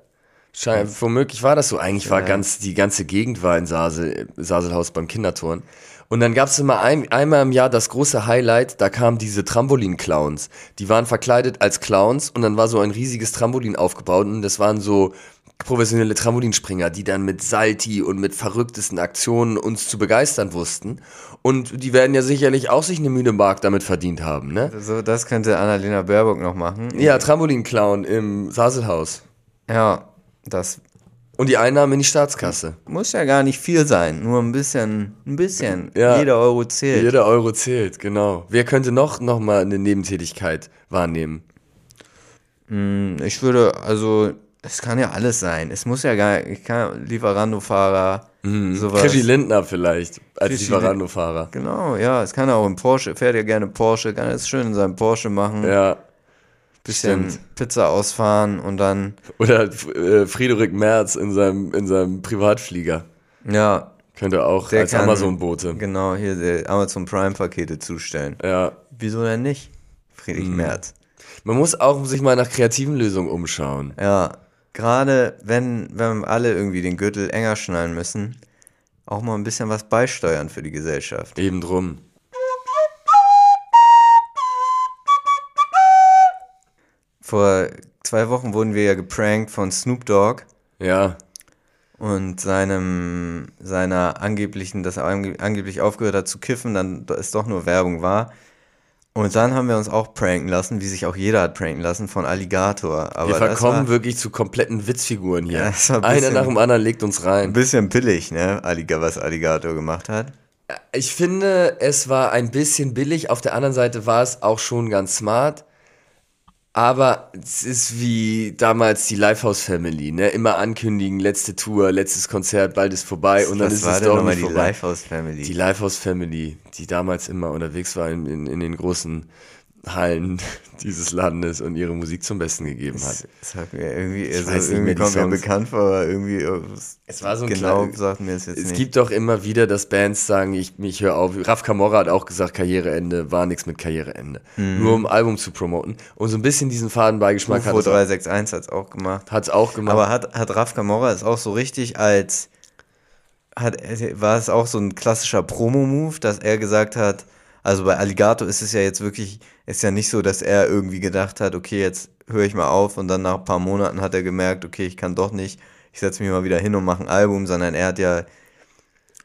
Schein, ja. Womöglich war das so. Eigentlich ja. war ganz, die ganze Gegend war in Sasel, Saselhaus beim Kinderturnen. Und dann gab es immer ein, einmal im Jahr das große Highlight, da kamen diese Trampolin-Clowns. Die waren verkleidet als Clowns und dann war so ein riesiges Trampolin aufgebaut und das waren so professionelle Trampolinspringer, die dann mit Salti und mit verrücktesten Aktionen uns zu begeistern wussten. Und die werden ja sicherlich auch sich eine müde Mark damit verdient haben, ne? So, das könnte Annalena Baerbock noch machen. Ja, Trampolinclown im Saselhaus. Ja, das. Und die Einnahmen in die Staatskasse. Muss ja gar nicht viel sein, nur ein bisschen, ein bisschen. Ja, jeder Euro zählt. Jeder Euro zählt, genau. Wer könnte noch, noch mal eine Nebentätigkeit wahrnehmen? Hm, ich würde, also es kann ja alles sein. Es muss ja gar ich kann Lieferando-Fahrer, mhm. sowas. Krischi Lindner vielleicht als Lieferando-Fahrer. Genau, ja. Es kann auch im Porsche, fährt ja gerne Porsche, kann es schön in seinem Porsche machen. Ja. Bisschen Stimmt. Pizza ausfahren und dann. Oder äh, Friedrich Merz in seinem, in seinem Privatflieger. Ja. Könnte auch der als Amazon-Bote. Genau, hier Amazon Prime-Pakete zustellen. Ja. Wieso denn nicht? Friedrich mhm. Merz. Man muss auch sich mal nach kreativen Lösungen umschauen. Ja gerade wenn, wenn alle irgendwie den Gürtel enger schnallen müssen, auch mal ein bisschen was beisteuern für die Gesellschaft. Eben drum. Vor zwei Wochen wurden wir ja geprankt von Snoop Dogg. Ja. Und seinem, seiner angeblichen, dass er angeblich aufgehört hat zu kiffen, dann ist doch nur Werbung war. Und dann haben wir uns auch pranken lassen, wie sich auch jeder hat pranken lassen, von Alligator. Aber wir verkommen war, wirklich zu kompletten Witzfiguren hier. Ja, Einer nach dem anderen legt uns rein. Ein bisschen billig, ne, was Alligator gemacht hat. Ich finde, es war ein bisschen billig. Auf der anderen Seite war es auch schon ganz smart. Aber es ist wie damals die Lifehouse Family, ne? Immer ankündigen, letzte Tour, letztes Konzert, bald ist vorbei und dann ist es doch nicht die vorbei. Lifehouse Family. Die Lifehouse Family, die damals immer unterwegs war in, in, in den großen Hallen dieses Landes und ihre Musik zum Besten gegeben hat. Das hat mir irgendwie, also weiß irgendwie kommt mir bekannt vor, aber irgendwie äh, es war so ein genau klein, sagt mir es jetzt Es nicht. gibt doch immer wieder, dass Bands sagen, ich mich höre auf. Raf Camorra hat auch gesagt, Karriereende war nichts mit Karriereende. Mhm. Nur um Album zu promoten und so ein bisschen diesen Fadenbeigeschmack hat. 361 hat es auch gemacht. Hat es auch gemacht. Aber hat hat Raf Camorra es auch so richtig als hat, war es auch so ein klassischer Promo-Move, dass er gesagt hat, also bei Alligator ist es ja jetzt wirklich, ist ja nicht so, dass er irgendwie gedacht hat, okay, jetzt höre ich mal auf und dann nach ein paar Monaten hat er gemerkt, okay, ich kann doch nicht, ich setze mich mal wieder hin und mache ein Album, sondern er hat ja,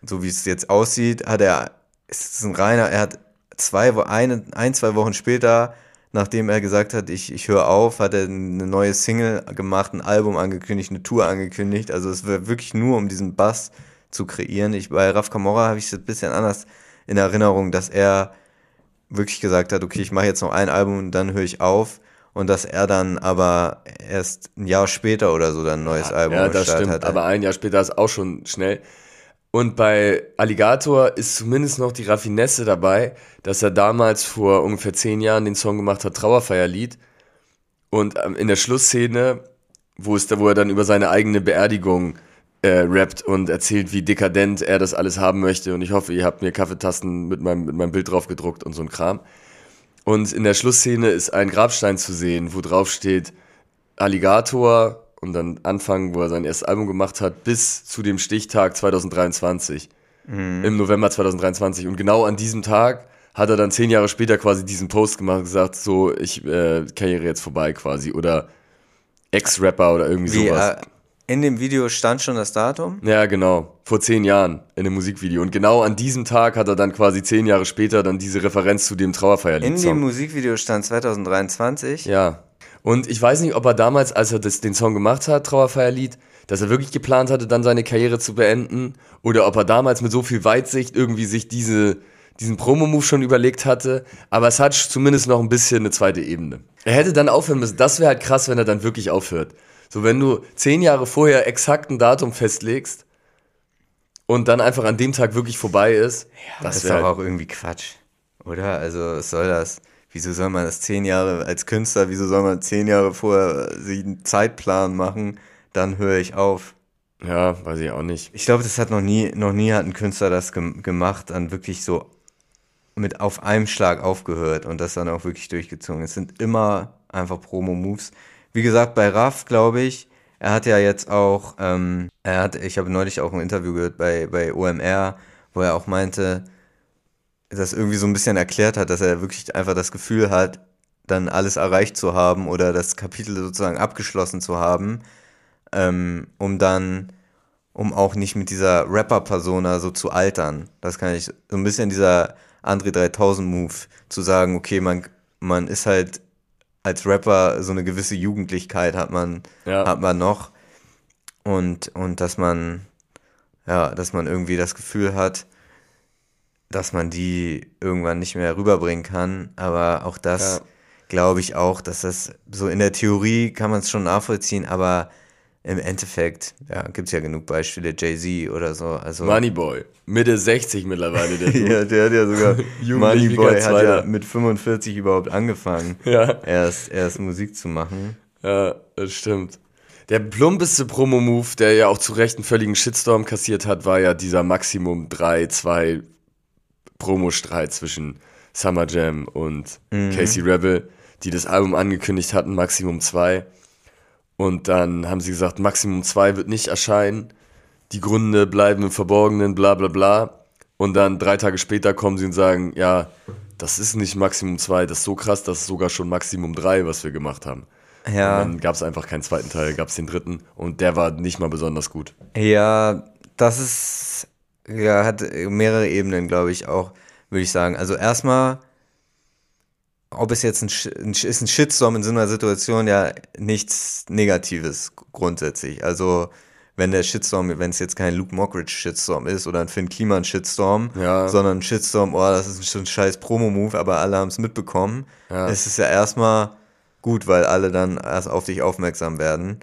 so wie es jetzt aussieht, hat er, es ist ein reiner, er hat zwei, eine, ein, zwei Wochen später, nachdem er gesagt hat, ich, ich höre auf, hat er eine neue Single gemacht, ein Album angekündigt, eine Tour angekündigt. Also es war wirklich nur um diesen Bass zu kreieren. Ich, bei Raf Kamora habe ich es ein bisschen anders in Erinnerung, dass er wirklich gesagt hat, okay, ich mache jetzt noch ein Album und dann höre ich auf. Und dass er dann aber erst ein Jahr später oder so dann ein neues ja, Album Ja, das stimmt, hatte. aber ein Jahr später ist auch schon schnell. Und bei Alligator ist zumindest noch die Raffinesse dabei, dass er damals vor ungefähr zehn Jahren den Song gemacht hat, Trauerfeierlied. Und ähm, in der Schlussszene, wo, es da, wo er dann über seine eigene Beerdigung äh, rappt und erzählt, wie dekadent er das alles haben möchte. Und ich hoffe, ihr habt mir Kaffeetassen mit meinem, mit meinem Bild drauf gedruckt und so ein Kram. Und in der Schlussszene ist ein Grabstein zu sehen, wo drauf steht Alligator, und dann anfangen, wo er sein erstes Album gemacht hat, bis zu dem Stichtag 2023. Mhm. Im November 2023. Und genau an diesem Tag hat er dann zehn Jahre später quasi diesen Post gemacht und gesagt, so, ich, äh, Karriere jetzt vorbei quasi. Oder Ex-Rapper oder irgendwie Wie, sowas. Äh, in dem Video stand schon das Datum? Ja, genau. Vor zehn Jahren in dem Musikvideo. Und genau an diesem Tag hat er dann quasi zehn Jahre später dann diese Referenz zu dem Trauerfeierlied. In dem Musikvideo stand 2023? Ja. Und ich weiß nicht, ob er damals, als er das, den Song gemacht hat, Trauerfeierlied, dass er wirklich geplant hatte, dann seine Karriere zu beenden. Oder ob er damals mit so viel Weitsicht irgendwie sich diese, diesen Promo-Move schon überlegt hatte. Aber es hat zumindest noch ein bisschen eine zweite Ebene. Er hätte dann aufhören müssen. Das wäre halt krass, wenn er dann wirklich aufhört. So, wenn du zehn Jahre vorher exakt ein Datum festlegst und dann einfach an dem Tag wirklich vorbei ist. Ja, das ist doch halt auch irgendwie Quatsch. Oder? Also, was soll das? wieso soll man das zehn Jahre als Künstler, wieso soll man zehn Jahre vorher sich einen Zeitplan machen, dann höre ich auf. Ja, weiß ich auch nicht. Ich glaube, das hat noch nie, noch nie hat ein Künstler das ge gemacht, dann wirklich so mit auf einem Schlag aufgehört und das dann auch wirklich durchgezogen. Es sind immer einfach Promo-Moves. Wie gesagt, bei Raff, glaube ich, er hat ja jetzt auch, ähm, er hat, ich habe neulich auch ein Interview gehört bei, bei OMR, wo er auch meinte, das irgendwie so ein bisschen erklärt hat, dass er wirklich einfach das Gefühl hat, dann alles erreicht zu haben oder das Kapitel sozusagen abgeschlossen zu haben, ähm, um dann, um auch nicht mit dieser Rapper-Persona so zu altern. Das kann ich, so ein bisschen dieser André 3000 Move, zu sagen, okay, man, man ist halt als Rapper so eine gewisse Jugendlichkeit hat man, ja. hat man noch und, und dass man, ja, dass man irgendwie das Gefühl hat, dass man die irgendwann nicht mehr rüberbringen kann. Aber auch das ja. glaube ich auch, dass das so in der Theorie kann man es schon nachvollziehen, aber im Endeffekt ja, gibt es ja genug Beispiele, Jay-Z oder so. Also Moneyboy, Mitte 60 mittlerweile. Der ja, der hat ja sogar, Moneyboy hat ja mit 45 überhaupt angefangen, ja. erst, erst Musik zu machen. Ja, das stimmt. Der plumpeste Promo-Move, der ja auch zu Recht einen völligen Shitstorm kassiert hat, war ja dieser Maximum 3, 2, Promo-Streit zwischen Summer Jam und mhm. Casey Rebel, die das Album angekündigt hatten, Maximum 2. Und dann haben sie gesagt, Maximum 2 wird nicht erscheinen. Die Gründe bleiben im Verborgenen, bla bla bla. Und dann drei Tage später kommen sie und sagen, ja, das ist nicht Maximum 2, das ist so krass, das ist sogar schon Maximum 3, was wir gemacht haben. Ja. Und dann gab es einfach keinen zweiten Teil, gab es den dritten und der war nicht mal besonders gut. Ja, das ist ja, hat mehrere Ebenen, glaube ich, auch, würde ich sagen. Also erstmal, ob es jetzt ein, ein, ist ein Shitstorm in so einer Situation ja nichts Negatives grundsätzlich. Also wenn der Shitstorm, wenn es jetzt kein Luke Mockridge Shitstorm ist oder ein Finn Kliman Shitstorm, ja. sondern ein Shitstorm, oh, das ist schon ein scheiß Promo-Move, aber alle haben es mitbekommen, ja. es ist ja erstmal gut, weil alle dann erst auf dich aufmerksam werden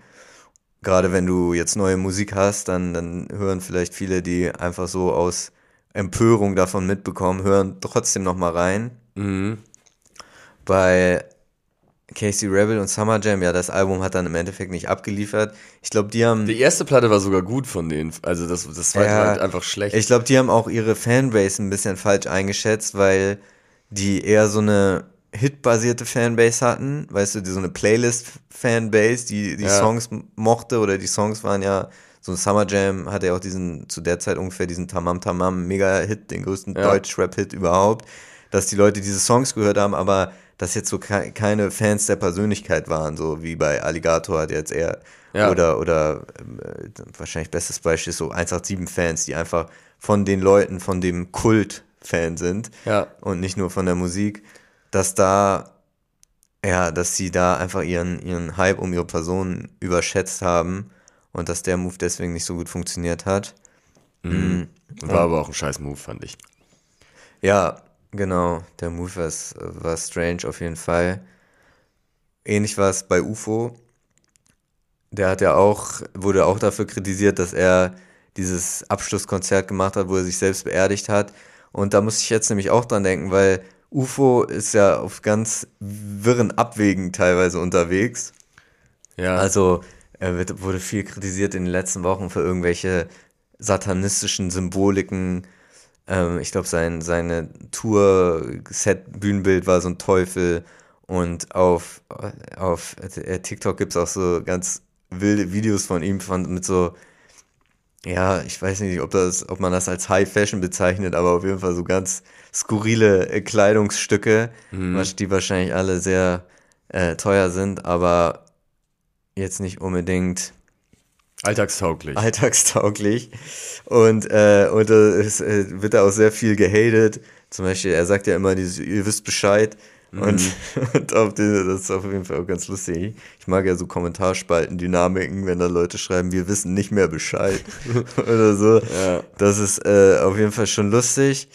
gerade wenn du jetzt neue Musik hast, dann, dann hören vielleicht viele, die einfach so aus Empörung davon mitbekommen, hören trotzdem noch mal rein. Mhm. Bei Casey Rebel und Summer Jam, ja, das Album hat dann im Endeffekt nicht abgeliefert. Ich glaube, die haben. Die erste Platte war sogar gut von denen. Also das, das zweite ja, war halt einfach schlecht. Ich glaube, die haben auch ihre Fanbase ein bisschen falsch eingeschätzt, weil die eher so eine Hit-basierte Fanbase hatten, weißt du, die so eine Playlist-Fanbase, die die ja. Songs mochte oder die Songs waren ja so ein Summer Jam hatte ja auch diesen, zu der Zeit ungefähr diesen Tamam Tamam Mega-Hit, den größten Ja. Deutsch-Rap-Hit überhaupt, dass die Leute diese Songs gehört haben, aber dass jetzt so ke keine Fans der Persönlichkeit waren, so wie bei Alligator hat jetzt eher Ja. oder oder äh, wahrscheinlich bestes Beispiel ist so 187-Fans, die einfach von den Leuten, von dem Kult Fan sind Ja. und nicht nur von der Musik, dass da ja, dass sie da einfach ihren ihren Hype um ihre Person überschätzt haben und dass der Move deswegen nicht so gut funktioniert hat. War aber auch ein scheiß Move, fand ich. Ja, genau. Der Move war, war strange auf jeden Fall. Ähnlich war es bei UFO. Der hat ja auch, wurde auch dafür kritisiert, dass er dieses Abschlusskonzert gemacht hat, wo er sich selbst beerdigt hat. Und da muss ich jetzt nämlich auch dran denken, weil UFO ist ja auf ganz wirren Abwägen teilweise unterwegs. Ja. Also er wird, wurde viel kritisiert in den letzten Wochen für irgendwelche satanistischen Symboliken. Ähm, ich glaube, sein, seine Tour-Set-Bühnenbild war so ein Teufel. Und auf, auf TikTok gibt es auch so ganz wilde Videos von ihm von, mit so, ja, ich weiß nicht, ob, das, ob man das als High Fashion bezeichnet, aber auf jeden Fall so ganz skurrile äh, Kleidungsstücke, was- die wahrscheinlich alle sehr äh, teuer sind, aber jetzt nicht unbedingt Alltagstauglich. alltagstauglich. Und, äh, und äh, es äh, wird da auch sehr viel gehatet. Zum Beispiel, er sagt ja immer dieses, ihr wisst Bescheid. Und, und auf den, das ist auf jeden Fall auch ganz lustig. Ich mag ja so Kommentarspalten, Dynamiken, wenn da Leute schreiben, wir wissen nicht mehr Bescheid oder so. Ja. Das ist äh, auf jeden Fall schon lustig.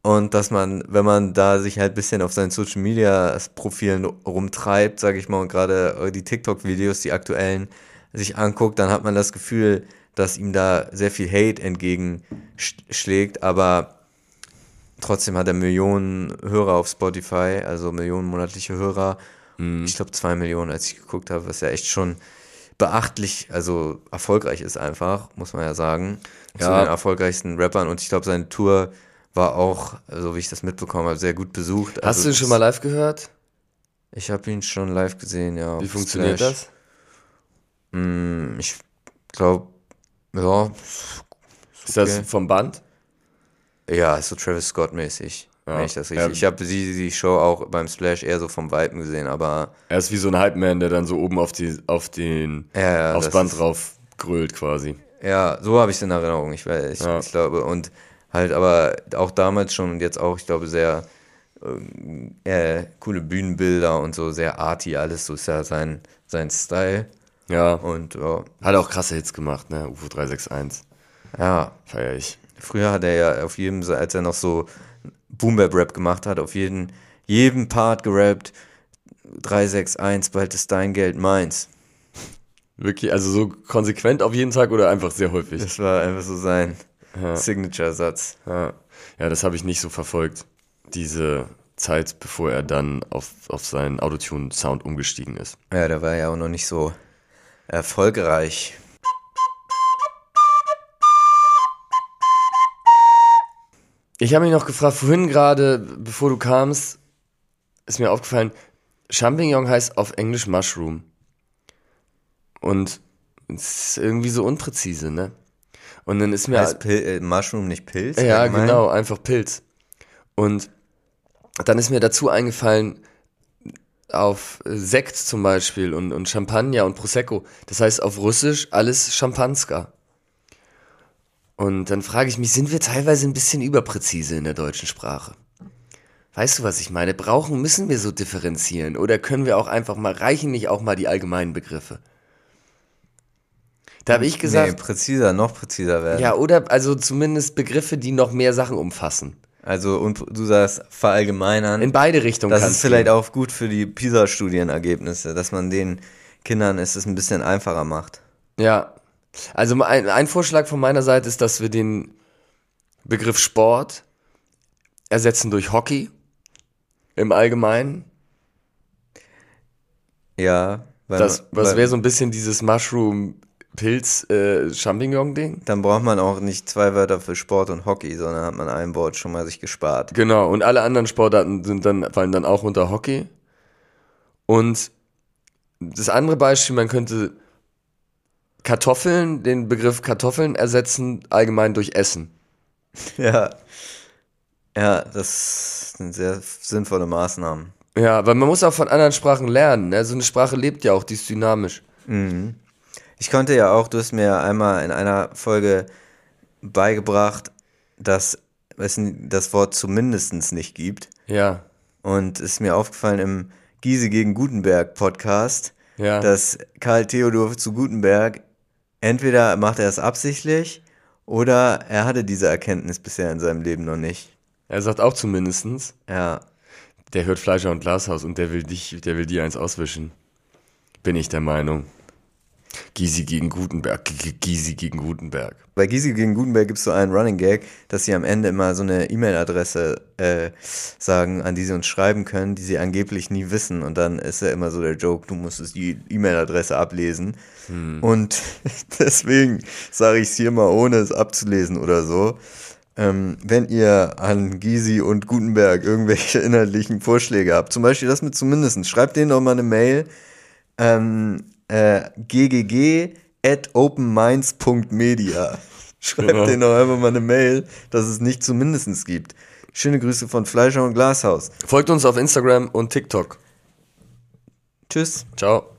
Und dass man, wenn man da sich halt ein bisschen auf seinen Social Media Profilen rumtreibt, sage ich mal, und gerade die TikTok-Videos, die aktuellen, sich anguckt, dann hat man das Gefühl, dass ihm da sehr viel Hate entgegenschlägt, aber trotzdem hat er Millionen Hörer auf Spotify, also Millionen monatliche Hörer. Ich glaube zwei Millionen, als ich geguckt habe, was ja echt schon beachtlich, also erfolgreich ist einfach, muss man ja sagen. Zu Ja. den erfolgreichsten Rappern und ich glaube, seine Tour war auch, so wie ich das mitbekommen habe, sehr gut besucht. Hast Also du ihn schon mal live gehört? Ich habe ihn schon live gesehen, ja. Wie funktioniert Splash. das? Mm, Ich glaube, ja, Ist das okay. vom Band? ja, ist so Travis Scott mäßig. Ja. Wenn ich das richtig. Ich habe die, die Show auch beim Splash eher so vom Viben gesehen, aber Er ist wie so ein Hype-Man, der dann so oben auf, die, auf den, ja, ja, aufs das Band ist- drauf grölt quasi. Ja, so habe ich es in Erinnerung. Ich, weiß, ich, Ja. ich glaube, und halt aber auch damals schon und jetzt auch, ich glaube, sehr äh, coole Bühnenbilder und so, sehr arty, alles, so ist ja sein, sein Style. Ja. Und ja, Hat auch krasse Hits gemacht, ne? UFO 361. ja, Feier ich. früher hat er ja auf jedem, als er noch so Boom-Bap-Rap gemacht hat, auf jeden, jedem Part gerappt, 361, bald ist dein Geld meins. Wirklich, also so konsequent auf jeden Tag oder einfach sehr häufig? Das war einfach so sein Signature-Satz. Ja, ja das habe ich nicht so verfolgt. Diese Zeit, bevor er dann auf, auf seinen Autotune-Sound umgestiegen ist. Ja, der war ja auch noch nicht so erfolgreich. Ich habe mich noch gefragt, vorhin gerade, bevor du kamst, ist mir aufgefallen, Champignon heißt auf Englisch Mushroom. Und es ist irgendwie so unpräzise, ne? Und dann ist mir. Heißt Pil äh, Mushroom nicht Pilz? Ja, allgemein? genau, einfach Pilz. Und dann ist mir dazu eingefallen, auf Sekt zum Beispiel und, und Champagner und Prosecco, das heißt auf Russisch alles Champanska. Und dann frage ich mich, sind wir teilweise ein bisschen überpräzise in der deutschen Sprache? Weißt du, was ich meine? Brauchen, müssen wir so differenzieren? Oder können wir auch einfach mal, reichen nicht auch mal die allgemeinen Begriffe? Da habe ich gesagt, nee, präziser, noch präziser werden. ja, oder also zumindest Begriffe, die noch mehr Sachen umfassen. Also, und du sagst verallgemeinern. In beide Richtungen das ist vielleicht gehen. auch gut für die PISA-Studienergebnisse, dass man den Kindern es ein bisschen einfacher macht. Ja. Also ein, ein Vorschlag von meiner Seite ist, dass wir den Begriff Sport ersetzen durch Hockey im Allgemeinen. Ja, weil Das, weil- wäre so ein bisschen dieses Mushroom-Pilz-Champignon-Ding. Dann braucht man auch nicht zwei Wörter für Sport und Hockey, sondern hat man ein Wort schon mal sich gespart. Genau, und alle anderen Sportarten sind dann, fallen dann auch unter Hockey. Und das andere Beispiel, man könnte Kartoffeln, den Begriff Kartoffeln ersetzen allgemein durch Essen. Ja. Ja, das sind sehr sinnvolle Maßnahmen. Ja, weil man muss auch von anderen Sprachen lernen. Ne? So eine Sprache lebt ja auch, die ist dynamisch. Mhm. Ich konnte ja auch, du hast mir einmal in einer Folge beigebracht, dass es das Wort zumindestens nicht gibt. Ja. Und es ist mir aufgefallen im Giese gegen Gutenberg Podcast, Ja. dass Karl Theodor zu Gutenberg entweder macht er es absichtlich oder er hatte diese Erkenntnis bisher in seinem Leben noch nicht. Er sagt auch zumindestens, Ja, der hört Fleischer und Glashaus und der will dich, der will dir eins auswischen. Bin ich der Meinung. Gysi gegen Gutenberg. Gysi gegen Gutenberg. Bei Gysi gegen Gutenberg gibt es so einen Running Gag, dass sie am Ende immer so eine E-Mail-Adresse äh, sagen, an die sie uns schreiben können, die sie angeblich nie wissen. Und dann ist ja immer so der Joke, du musstest die E-Mail-Adresse ablesen. Und deswegen sage ich es hier mal, ohne es abzulesen oder so. Ähm, wenn ihr an Gysi und Gutenberg irgendwelche inhaltlichen Vorschläge habt, zum Beispiel das mit zumindest, schreibt denen doch mal eine Mail ähm, äh, ggg at openminds.media. Schreibt Genau. denen doch einfach mal eine Mail, dass es nicht zumindest gibt. Schöne Grüße von Fleischer und Glashaus. Folgt uns auf Instagram und TikTok. Tschüss. Ciao.